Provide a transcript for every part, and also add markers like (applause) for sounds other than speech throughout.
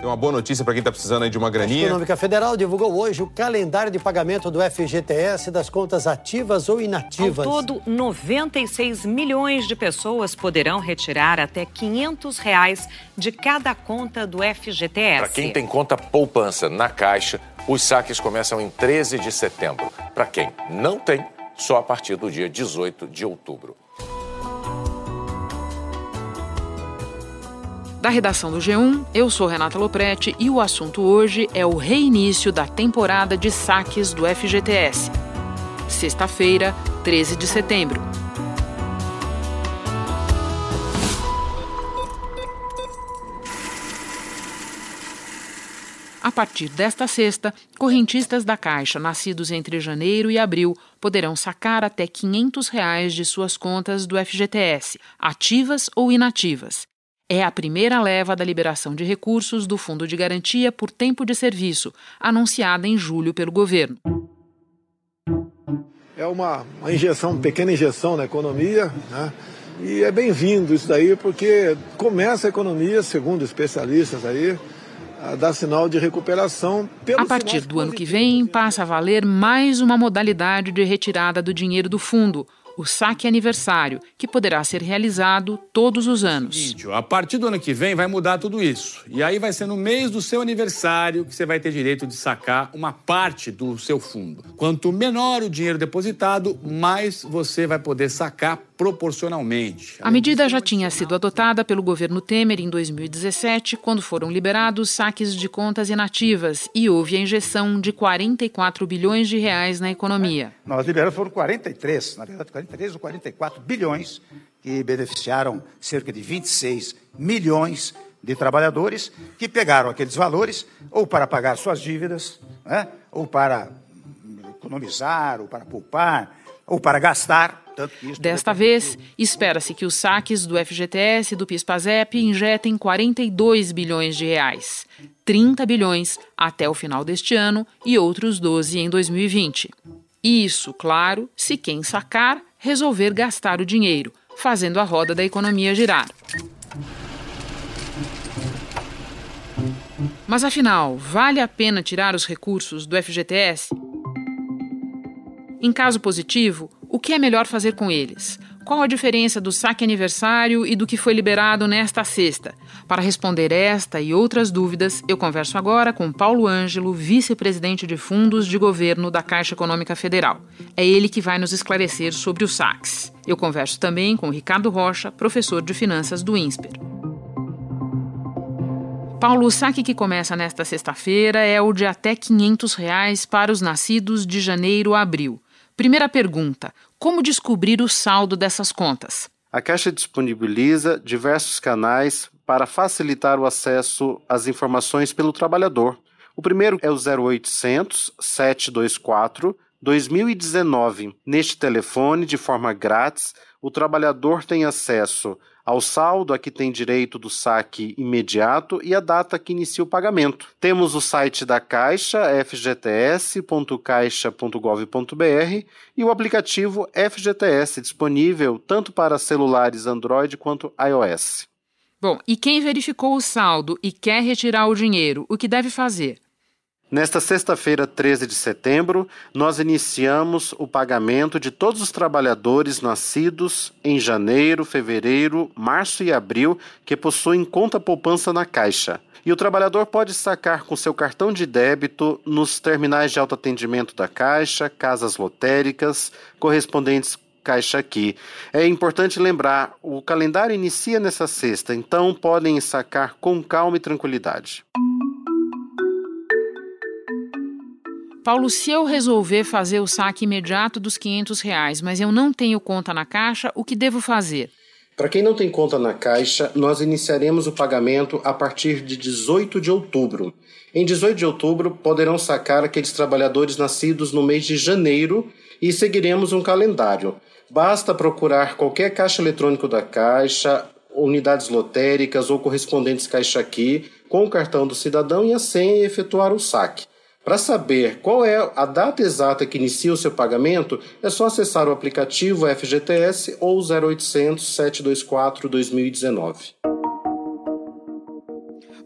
Tem uma boa notícia para quem está precisando aí de uma graninha. A Econômica Federal divulgou hoje o calendário de pagamento do FGTS das contas ativas ou inativas. Ao todo, 96 milhões de pessoas poderão retirar até 500 reais de cada conta do FGTS. Para quem tem conta poupança na Caixa, os saques começam em 13 de setembro. Para quem não tem, só a partir do dia 18 de outubro. Da redação do G1, eu sou Renata Loprete e o assunto hoje é o reinício da temporada de saques do FGTS. Sexta-feira, 13 de setembro. A partir desta sexta, correntistas da Caixa nascidos entre janeiro e abril poderão sacar até 500 reais de suas contas do FGTS, ativas ou inativas. É a primeira leva da liberação de recursos do Fundo de Garantia por Tempo de Serviço, anunciada em julho pelo governo. É uma, uma injeção, uma pequena injeção na economia, né? E é bem-vindo isso daí, porque começa a economia, segundo especialistas aí, a dar sinal de recuperação. a partir do ano que vem, passa a valer mais uma modalidade de retirada do dinheiro do fundo, o saque aniversário, que poderá ser realizado todos os anos. A partir do ano que vem vai mudar tudo isso. E aí vai ser no mês do seu aniversário que você vai ter direito de sacar uma parte do seu fundo. Quanto menor o dinheiro depositado, mais você vai poder sacar proporcionalmente. A medida já tinha sido adotada pelo governo Temer em 2017, quando foram liberados saques de contas inativas e houve a injeção de 44 bilhões de reais na economia. Nós liberamos foram 43, na verdade 43 ou 44 bilhões que beneficiaram cerca de 26 milhões de trabalhadores que pegaram aqueles valores ou para pagar suas dívidas, né, ou para economizar, ou para poupar, ou para gastar Desta vez, espera-se que os saques do FGTS e do PIS/PASEP injetem 42 bilhões de reais, 30 bilhões até o final deste ano e outros 12 em 2020. Isso, claro, se quem sacar resolver gastar o dinheiro, fazendo a roda da economia girar. Mas afinal, vale a pena tirar os recursos do FGTS? Em caso positivo, o que é melhor fazer com eles? Qual a diferença do saque aniversário e do que foi liberado nesta sexta? Para responder esta e outras dúvidas, eu converso agora com Paulo Ângelo, vice-presidente de fundos de governo da Caixa Econômica Federal. É ele que vai nos esclarecer sobre os saques. Eu converso também com Ricardo Rocha, professor de finanças do INSPER. Paulo, o saque que começa nesta sexta-feira é o de até 500 reais para os nascidos de janeiro a abril. Primeira pergunta: como descobrir o saldo dessas contas? A Caixa disponibiliza diversos canais para facilitar o acesso às informações pelo trabalhador. O primeiro é o 0800 724 2019. Neste telefone, de forma grátis, o trabalhador tem acesso ao saldo a que tem direito do saque imediato e a data que inicia o pagamento. Temos o site da Caixa, fgts.caixa.gov.br, e o aplicativo FGTS, disponível tanto para celulares Android quanto iOS. Bom, e quem verificou o saldo e quer retirar o dinheiro, o que deve fazer? Nesta sexta-feira, 13 de setembro, nós iniciamos o pagamento de todos os trabalhadores nascidos em janeiro, fevereiro, março e abril que possuem conta poupança na Caixa. E o trabalhador pode sacar com seu cartão de débito nos terminais de autoatendimento da Caixa, casas lotéricas, correspondentes Caixa Aqui. É importante lembrar, o calendário inicia nessa sexta, então podem sacar com calma e tranquilidade. Paulo, se eu resolver fazer o saque imediato dos 500 reais, mas eu não tenho conta na Caixa, o que devo fazer? Para quem não tem conta na Caixa, nós iniciaremos o pagamento a partir de 18 de outubro. Em 18 de outubro, poderão sacar aqueles trabalhadores nascidos no mês de janeiro e seguiremos um calendário. Basta procurar qualquer caixa eletrônico da Caixa, unidades lotéricas ou correspondentes Caixa Aqui com o cartão do cidadão e a senha e efetuar o saque. Para saber qual é a data exata que inicia o seu pagamento, é só acessar o aplicativo FGTS ou 0800 724 2019.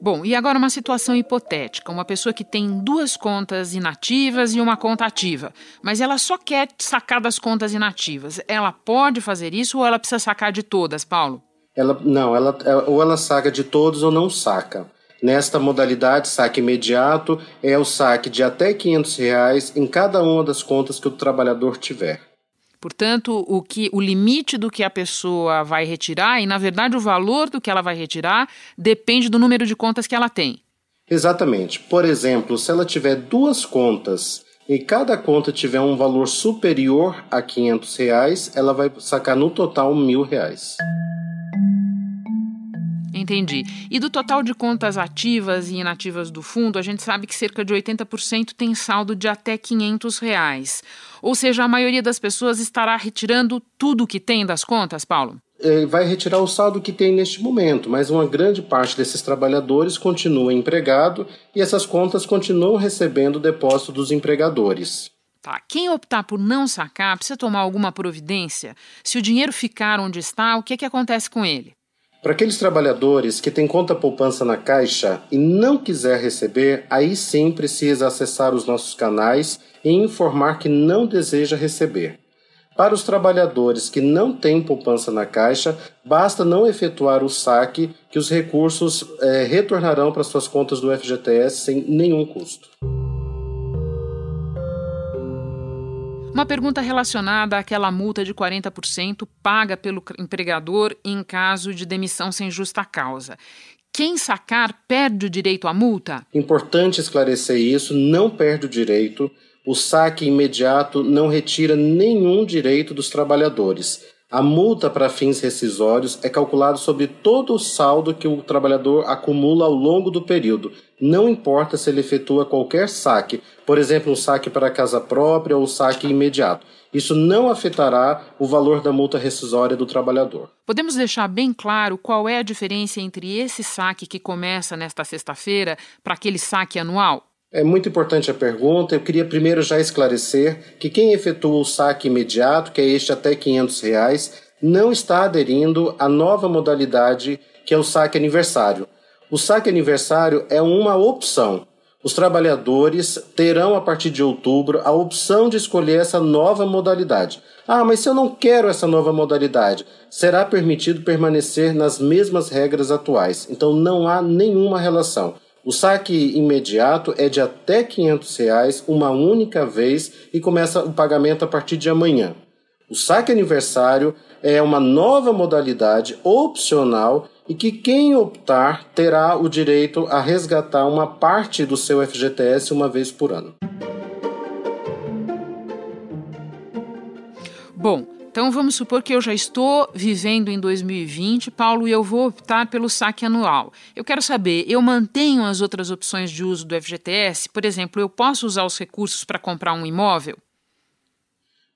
Bom, e agora uma situação hipotética: uma pessoa que tem duas contas inativas e uma conta ativa, mas ela só quer sacar das contas inativas. Ela pode fazer isso ou ela precisa sacar de todas, Paulo? Ela, não, ela, é, ou ela saca de todos ou não saca. Nesta modalidade, saque imediato é o saque de até 500 reais em cada uma das contas que o trabalhador tiver. Portanto, o, que, o limite do que a pessoa vai retirar e, na verdade, o valor do que ela vai retirar depende do número de contas que ela tem. Exatamente. Por exemplo, se ela tiver duas contas e cada conta tiver um valor superior a 500 reais, ela vai sacar no total 1.000. Reais. Entendi. E do total de contas ativas e inativas do fundo, a gente sabe que cerca de 80% tem saldo de até 500 reais. Ou seja, a maioria das pessoas estará retirando tudo o que tem das contas, Paulo? É, vai retirar o saldo que tem neste momento, mas uma grande parte desses trabalhadores continua empregado e essas contas continuam recebendo o depósito dos empregadores. Tá. Quem optar por não sacar precisa tomar alguma providência? Se o dinheiro ficar onde está, o que, é que acontece com ele? Para aqueles trabalhadores que têm conta poupança na Caixa e não quiser receber, aí sim precisa acessar os nossos canais e informar que não deseja receber. Para os trabalhadores que não têm poupança na Caixa, basta não efetuar o saque que os recursos é, retornarão para suas contas do FGTS sem nenhum custo. Uma pergunta relacionada àquela multa de 40% paga pelo empregador em caso de demissão sem justa causa. Quem sacar perde o direito à multa? Importante esclarecer isso, não perde o direito. O saque imediato não retira nenhum direito dos trabalhadores. A multa para fins rescisórios é calculada sobre todo o saldo que o trabalhador acumula ao longo do período. Não importa se ele efetua qualquer saque, por exemplo, um saque para casa própria ou saque imediato. Isso não afetará o valor da multa rescisória do trabalhador. Podemos deixar bem claro qual é a diferença entre esse saque que começa nesta sexta-feira para aquele saque anual? É muito importante a pergunta. Eu queria primeiro já esclarecer que quem efetua o saque imediato, que é este até 500 reais, não está aderindo à nova modalidade que é o saque aniversário. O saque aniversário é uma opção. Os trabalhadores terão a partir de outubro a opção de escolher essa nova modalidade. Ah, mas se eu não quero essa nova modalidade, será permitido permanecer nas mesmas regras atuais. Então não há nenhuma relação. O saque imediato é de até 500 reais uma única vez e começa o pagamento a partir de amanhã. O saque aniversário é uma nova modalidade opcional e que quem optar terá o direito a resgatar uma parte do seu FGTS uma vez por ano. Bom, então vamos supor que eu já estou vivendo em 2020, Paulo, e eu vou optar pelo saque anual. Eu quero saber, eu mantenho as outras opções de uso do FGTS? Por exemplo, eu posso usar os recursos para comprar um imóvel?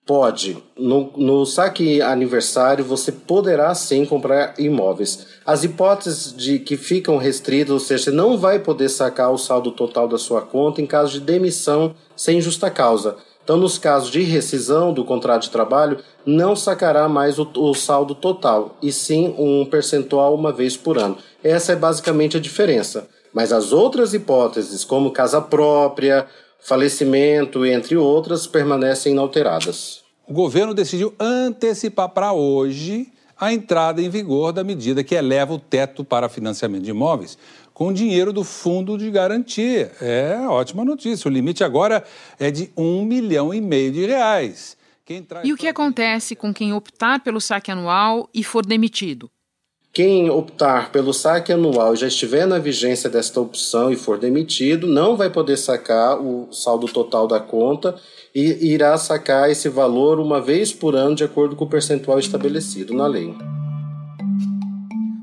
Pode. No, no, saque aniversário, você poderá sim comprar imóveis. As hipóteses de que ficam restritas, ou seja, você não vai poder sacar o saldo total da sua conta em caso de demissão sem justa causa. Então, nos casos de rescisão do contrato de trabalho, não sacará mais o, o, saldo total, e sim um percentual uma vez por ano. Essa é basicamente a diferença. Mas as outras hipóteses, como casa própria, falecimento, entre outras, permanecem inalteradas. O governo decidiu antecipar para hoje a entrada em vigor da medida que eleva o teto para financiamento de imóveis com dinheiro do fundo de garantia. É ótima notícia. O limite agora é de um milhão e meio de reais. e o que acontece com quem optar pelo saque anual e for demitido? Quem optar pelo saque anual e já estiver na vigência desta opção e for demitido, não vai poder sacar o saldo total da conta e irá sacar esse valor uma vez por ano, de acordo com o percentual estabelecido na lei.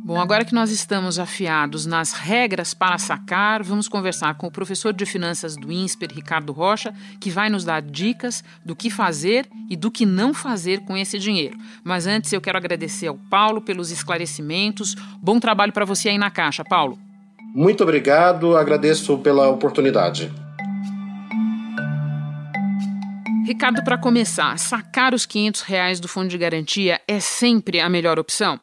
Bom, agora que nós estamos afiados nas regras para sacar, vamos conversar com o professor de finanças do INSPER, Ricardo Rocha, que vai nos dar dicas do que fazer e do que não fazer com esse dinheiro. Mas antes eu quero agradecer ao Paulo pelos esclarecimentos. Bom trabalho para você aí na Caixa, Paulo. Muito obrigado, agradeço pela oportunidade. Ricardo, para começar, sacar os 500 reais do fundo de garantia é sempre a melhor opção?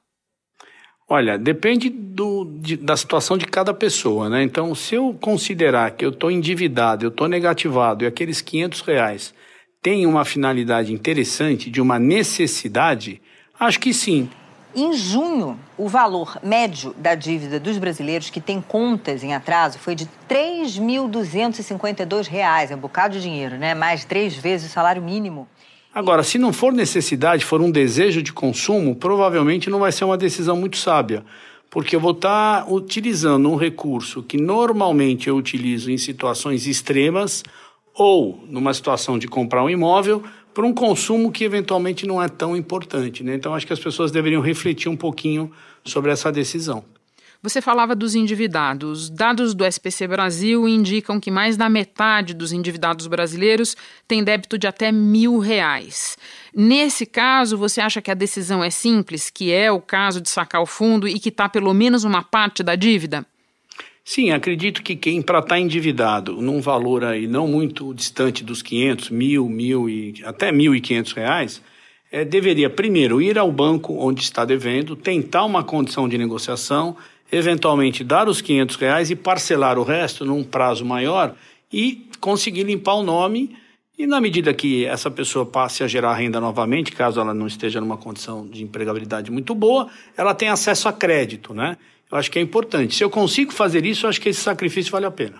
Olha, depende do, de, da situação de cada pessoa, né? Então, se eu considerar que eu estou endividado, eu estou negativado e aqueles 500 reais têm uma finalidade interessante, de uma necessidade, acho que sim. Em junho, o valor médio da dívida dos brasileiros que têm contas em atraso foi de R$ 3.252. É um bocado de dinheiro, né? Mais três vezes o salário mínimo. Agora, se não for necessidade, for um desejo de consumo, provavelmente não vai ser uma decisão muito sábia, porque eu vou estar utilizando um recurso que normalmente eu utilizo em situações extremas ou numa situação de comprar um imóvel para um consumo que eventualmente não é tão importante. Né? Então, acho que as pessoas deveriam refletir um pouquinho sobre essa decisão. Você falava dos endividados. Dados do SPC Brasil indicam que mais da metade dos endividados brasileiros tem débito de até mil reais. Nesse caso, você acha que a decisão é simples, que é o caso de sacar o fundo e quitar pelo menos uma parte da dívida? Sim, acredito que quem para estar tá endividado num valor aí não muito distante dos 500, mil, mil e até mil e quinhentos reais, é, deveria primeiro ir ao banco onde está devendo, tentar uma condição de negociação eventualmente dar os 500 reais e parcelar o resto num prazo maior e conseguir limpar o nome. E na medida que essa pessoa passe a gerar renda novamente, caso ela não esteja numa condição de empregabilidade muito boa, ela tem acesso a crédito, né? Eu acho que é importante. Se eu consigo fazer isso, eu acho que esse sacrifício vale a pena.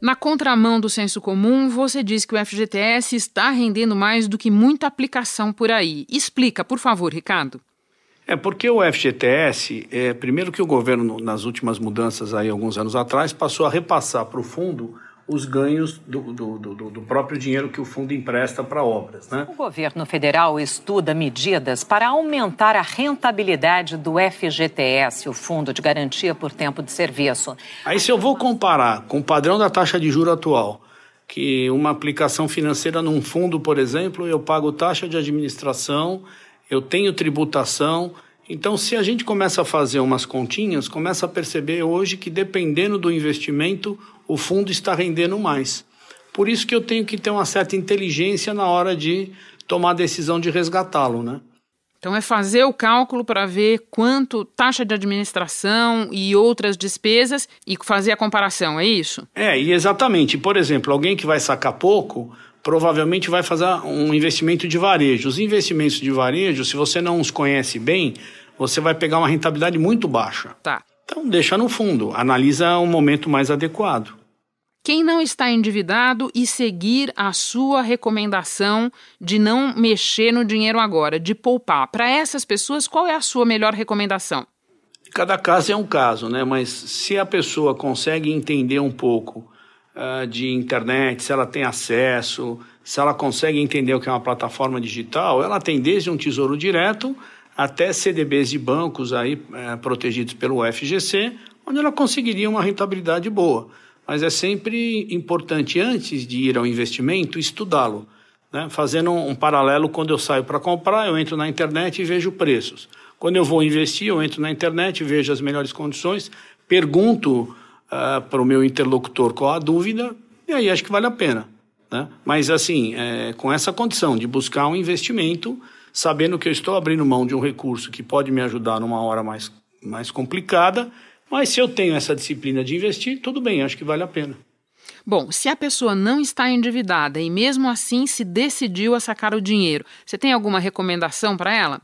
Na contramão do senso comum, você diz que o FGTS está rendendo mais do que muita aplicação por aí. Explica, por favor, Ricardo. É porque o FGTS, é, primeiro que o governo, nas últimas mudanças aí, alguns anos atrás, passou a repassar para o fundo os ganhos do, do, do, do, próprio dinheiro que o fundo empresta para obras. Né? O governo federal estuda medidas para aumentar a rentabilidade do FGTS, o Fundo de Garantia por Tempo de Serviço. Aí, se eu vou comparar com o padrão da taxa de juro atual, que uma aplicação financeira num fundo, por exemplo, eu pago taxa de administração eu tenho tributação. Então, se a gente começa a fazer umas continhas, começa a perceber hoje que, dependendo do investimento, o fundo está rendendo mais. Por isso que eu tenho que ter uma certa inteligência na hora de tomar a decisão de resgatá-lo, né? Então é fazer o cálculo para ver quanto taxa de administração e outras despesas e fazer a comparação, é isso? É, e exatamente. Por exemplo, alguém que vai sacar pouco, provavelmente vai fazer um investimento de varejo. Os investimentos de varejo, se você não os conhece bem, você vai pegar uma rentabilidade muito baixa. Tá. Então deixa no fundo, analisa um momento mais adequado. Quem não está endividado e seguir a sua recomendação de não mexer no dinheiro agora, de poupar, para essas pessoas, qual é a sua melhor recomendação? Cada caso é um caso, né? Mas se a pessoa consegue entender um pouco uh, de internet, se ela tem acesso, se ela consegue entender o que é uma plataforma digital, ela tem desde um tesouro direto até CDBs de bancos aí uh, protegidos pelo FGC, onde ela conseguiria uma rentabilidade boa. Mas é sempre importante, antes de ir ao investimento, estudá-lo. Né? Fazendo um paralelo, quando eu saio para comprar, eu entro na internet e vejo preços. Quando eu vou investir, eu entro na internet, vejo as melhores condições, pergunto uh, para o meu interlocutor qual a dúvida, e aí acho que vale a pena. Né? Mas, assim, é, com essa condição de buscar um investimento, sabendo que eu estou abrindo mão de um recurso que pode me ajudar numa hora mais, mais complicada, mas se eu tenho essa disciplina de investir, tudo bem, acho que vale a pena. Bom, se a pessoa não está endividada e mesmo assim se decidiu a sacar o dinheiro, você tem alguma recomendação para ela?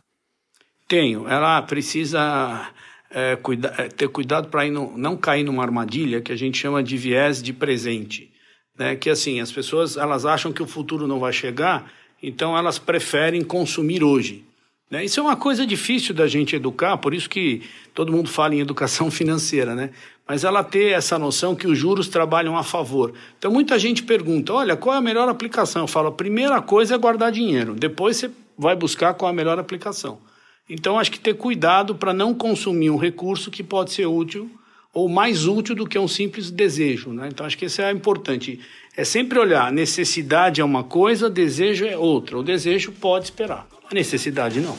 Tenho. Ela precisa é, cuida, é, ter cuidado para não cair numa armadilha que a gente chama de viés de presente. Né? Que assim, as pessoas elas acham que o futuro não vai chegar, então elas preferem consumir hoje. Né? Isso é uma coisa difícil da gente educar, por isso que todo mundo fala em educação (laughs) financeira, né? Mas ela ter essa noção que os juros trabalham a favor. Então muita gente pergunta: olha, qual é a melhor aplicação? Eu falo: a primeira coisa é guardar dinheiro, depois você vai buscar qual é a melhor aplicação. Então, acho que ter cuidado para não consumir um recurso que pode ser útil ou mais útil do que um simples desejo. Né? Então, acho que isso é importante. É sempre olhar: necessidade é uma coisa, desejo é outra. O desejo pode esperar, a necessidade não.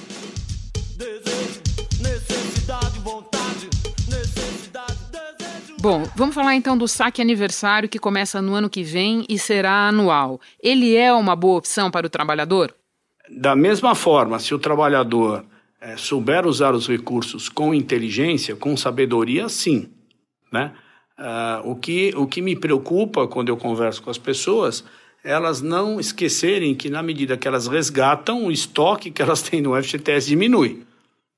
Bom, vamos falar então do saque aniversário que começa no ano que vem e será anual. Ele é uma boa opção para o trabalhador? Da mesma forma, se o trabalhador é, souber usar os recursos com inteligência, com sabedoria, sim. Né? Uh, o, que, o que me preocupa quando eu converso com as pessoas elas não esquecerem que, na medida que elas resgatam, o estoque que elas têm no FGTS diminui.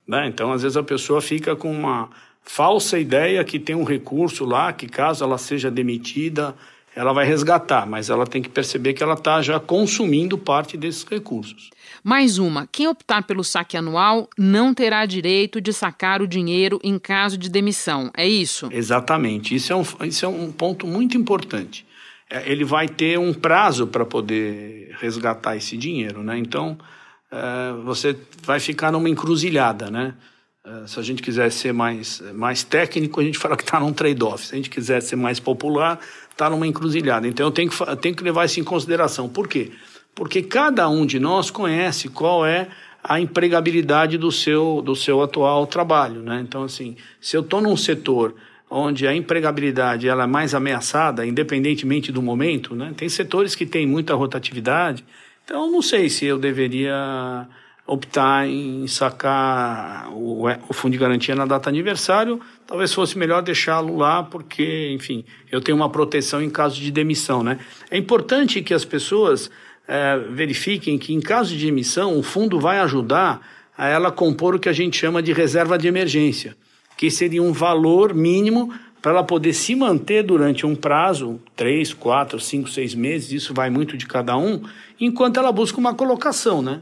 Né? Então, às vezes, a pessoa fica com uma falsa ideia que tem um recurso lá, que caso ela seja demitida, ela vai resgatar, mas ela tem que perceber que ela está já consumindo parte desses recursos. Mais uma: quem optar pelo saque anual não terá direito de sacar o dinheiro em caso de demissão. É isso? Exatamente. Isso é um, isso é um ponto muito importante. É, ele vai ter um prazo para poder resgatar esse dinheiro, né? Então, é, você vai ficar numa encruzilhada, né? É, se a gente quiser ser mais, mais técnico, a gente fala que está num trade-off. Se a gente quiser ser mais popular, está numa encruzilhada. Então, eu tenho que, eu tenho que levar isso em consideração. Por quê? Porque cada um de nós conhece qual é a empregabilidade do seu, do seu atual trabalho, né? Então, assim, se eu estou num setor onde a empregabilidade ela é mais ameaçada, independentemente do momento, né? Tem setores que têm muita rotatividade, então não sei se eu deveria optar em sacar o, o fundo de garantia na data aniversário, talvez fosse melhor deixá-lo lá, porque, enfim, eu tenho uma proteção em caso de demissão, né? É importante que as pessoas é, verifiquem que, em caso de demissão, o fundo vai ajudar a ela compor o que a gente chama de reserva de emergência que seria um valor mínimo para ela poder se manter durante um prazo, três, quatro, cinco, seis meses, isso vai muito de cada um, enquanto ela busca uma colocação, né?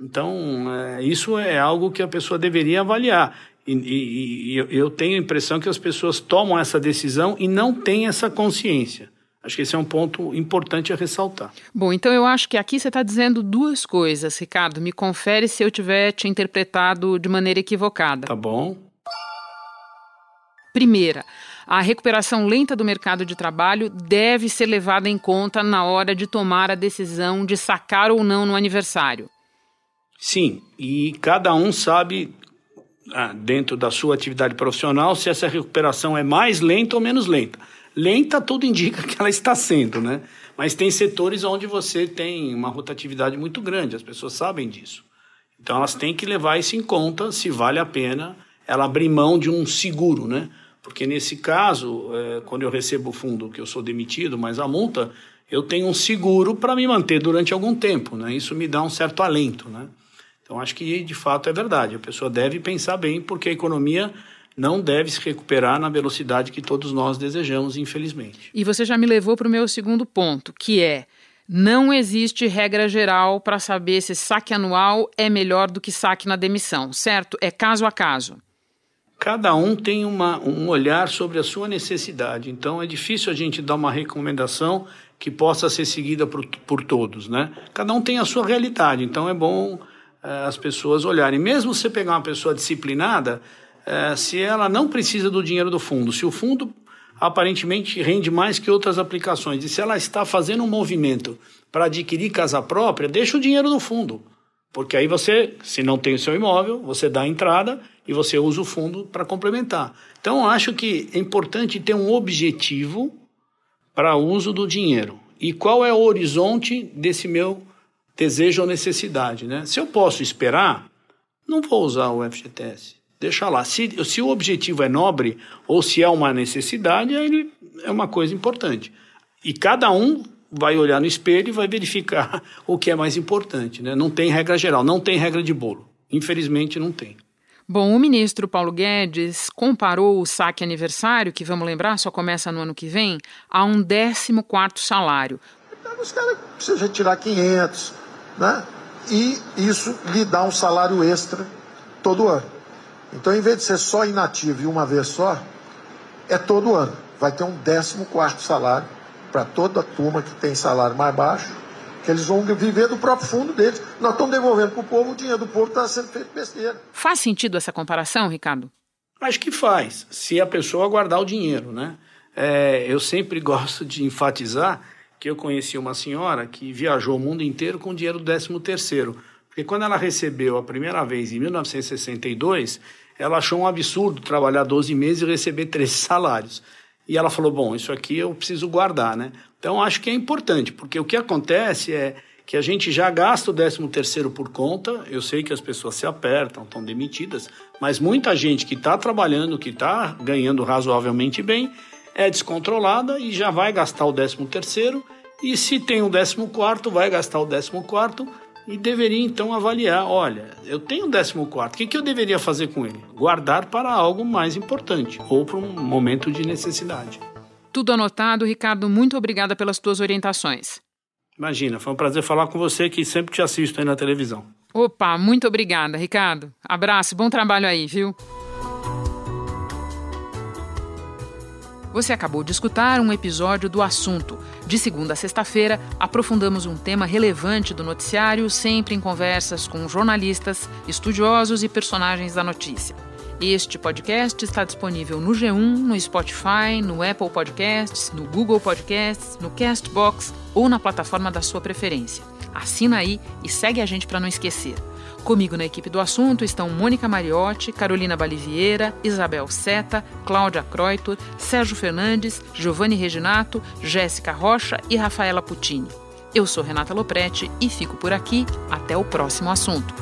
Então, é, isso é algo que a pessoa deveria avaliar. E, e, e, eu tenho a impressão que as pessoas tomam essa decisão e não têm essa consciência. Acho que esse é um ponto importante a ressaltar. Bom, então eu acho que aqui você está dizendo duas coisas, Ricardo. Me confere se eu tiver te interpretado de maneira equivocada. Tá bom. Primeira, a recuperação lenta do mercado de trabalho deve ser levada em conta na hora de tomar a decisão de sacar ou não no aniversário. Sim, e cada um sabe, ah, dentro da sua atividade profissional, se essa recuperação é mais lenta ou menos lenta. Lenta, tudo indica (laughs) que ela está sendo, né? Mas tem setores onde você tem uma rotatividade muito grande, as pessoas sabem disso. Então elas têm que levar isso em conta se vale a pena ela abrir mão de um seguro, né? Porque nesse caso, é, quando eu recebo o fundo que eu sou demitido, mas a multa, eu tenho um seguro para me manter durante algum tempo, né? Isso me dá um certo alento, né? Então acho que de fato é verdade. A pessoa deve pensar bem, porque a economia não deve se recuperar na velocidade que todos nós desejamos, infelizmente. E você já me levou para o meu segundo ponto, que é não existe regra geral para saber se saque anual é melhor do que saque na demissão, certo? É caso a caso cada um tem uma, um olhar sobre a sua necessidade. Então é difícil a gente dar uma recomendação que possa ser seguida por, por todos, né? Cada um tem a sua realidade, então é bom as pessoas olharem. Mesmo você pegar uma pessoa disciplinada, é, se ela não precisa do dinheiro do fundo, se o fundo aparentemente rende mais que outras aplicações, e se ela está fazendo um movimento para adquirir casa própria, deixa o dinheiro no fundo. Porque aí você, se não tem o seu imóvel, você dá a entrada e você usa o fundo para complementar. Então, acho que é importante ter um objetivo para uso do dinheiro. E qual é o horizonte desse meu desejo ou necessidade? Né? Se eu posso esperar, não vou usar o FGTS. Deixa lá. Se, se o objetivo é nobre ou se é uma necessidade, aí é uma coisa importante. E cada um vai olhar no espelho e vai verificar (laughs) o que é mais importante. Né? Não tem regra geral, não tem regra de bolo. Infelizmente, não tem. Bom, o ministro Paulo Guedes comparou o saque aniversário, que vamos lembrar, só começa no ano que vem, a um 14 salário. Então, os caras precisam retirar 500, né? E isso lhe dá um salário extra todo ano. Então, em vez de ser só inativo e uma vez só, é todo ano. Vai ter um 14 salário para toda a turma que tem salário mais baixo, que eles vão viver do próprio fundo deles. Nós estamos devolvendo para o povo, o dinheiro do povo está sendo feito besteira. Faz sentido essa comparação, Ricardo? Acho que faz, se a pessoa guardar o dinheiro, né? É, eu sempre (laughs) gosto de enfatizar que eu conheci uma senhora que viajou o mundo inteiro com o dinheiro do 13 terceiro, porque quando ela recebeu a primeira vez em 1962, ela achou um absurdo trabalhar 12 meses e receber 13 (laughs) salários. E ela falou: bom, isso aqui eu preciso guardar, né? Então acho que é importante, porque o que acontece é que a gente já gasta o 13 terceiro por conta. Eu sei que as pessoas se apertam, estão demitidas, mas muita gente que está trabalhando, que está ganhando razoavelmente bem, é descontrolada e já vai gastar o 13 terceiro. E se tem um 14 quarto, vai gastar o 14 quarto e deveria então avaliar, olha, eu tenho um 14 quarto, o que, que eu deveria fazer com ele? Guardar para algo mais importante ou para um momento de necessidade. Tudo anotado, Ricardo. Muito obrigada pelas tuas orientações. Imagina, foi um prazer falar com você que sempre te assisto aí na televisão. Opa, muito obrigada, Ricardo. Abraço, bom trabalho aí, viu? Você acabou de escutar um episódio do Assunto. De segunda a sexta-feira, aprofundamos um tema relevante do noticiário, sempre em conversas com jornalistas, estudiosos e personagens da notícia. Este podcast está disponível no G1, no Spotify, no Apple Podcasts, no Google Podcasts, no Castbox ou na plataforma da sua preferência. Assina aí e segue a gente para não esquecer. Comigo na equipe do assunto estão Mônica Mariotti, Carolina Balivieira, Isabel Seta, Cláudia Croitor, Sérgio Fernandes, Giovanni Reginato, Jéssica Rocha e Rafaela Puccini. Eu sou Renata Loprete e fico por aqui. Até o próximo assunto.